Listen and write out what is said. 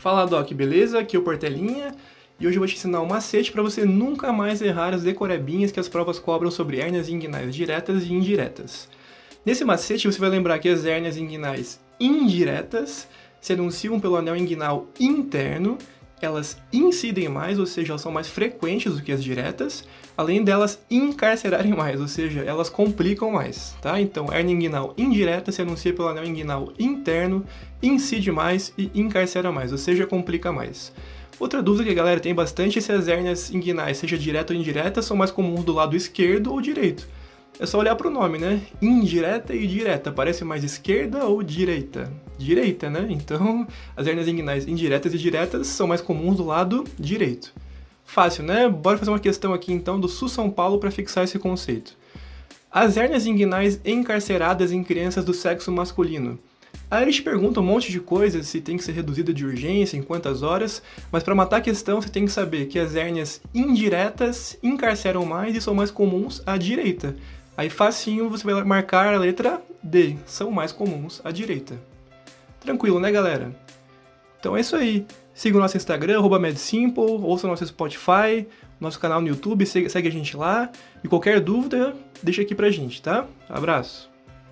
Fala Doc, beleza? Aqui é o Portelinha e hoje eu vou te ensinar um macete para você nunca mais errar as decorebinhas que as provas cobram sobre hérnias inguinais diretas e indiretas. Nesse macete você vai lembrar que as hérnias inguinais indiretas se anunciam pelo anel inguinal interno elas incidem mais, ou seja, elas são mais frequentes do que as diretas, além delas encarcerarem mais, ou seja, elas complicam mais, tá? Então, hernia inguinal indireta se anuncia pelo anel inguinal interno, incide mais e encarcera mais, ou seja, complica mais. Outra dúvida que a galera tem bastante é se as hérnias inguinais, seja direta ou indireta, são mais comuns do lado esquerdo ou direito. É só olhar para o nome, né? Indireta e direta. Parece mais esquerda ou direita? Direita, né? Então, as hernias inguinais indiretas e diretas são mais comuns do lado direito. Fácil, né? Bora fazer uma questão aqui então do Sul São Paulo para fixar esse conceito. As hernias inguinais encarceradas em crianças do sexo masculino. Aí eles perguntam um monte de coisas, se tem que ser reduzida de urgência, em quantas horas, mas para matar a questão você tem que saber que as hérnias indiretas encarceram mais e são mais comuns à direita. Aí facinho você vai marcar a letra D, são mais comuns à direita. Tranquilo, né, galera? Então é isso aí. Siga o nosso Instagram, MedSimple, ouça o nosso Spotify, nosso canal no YouTube, segue a gente lá. E qualquer dúvida, deixa aqui pra gente, tá? Abraço.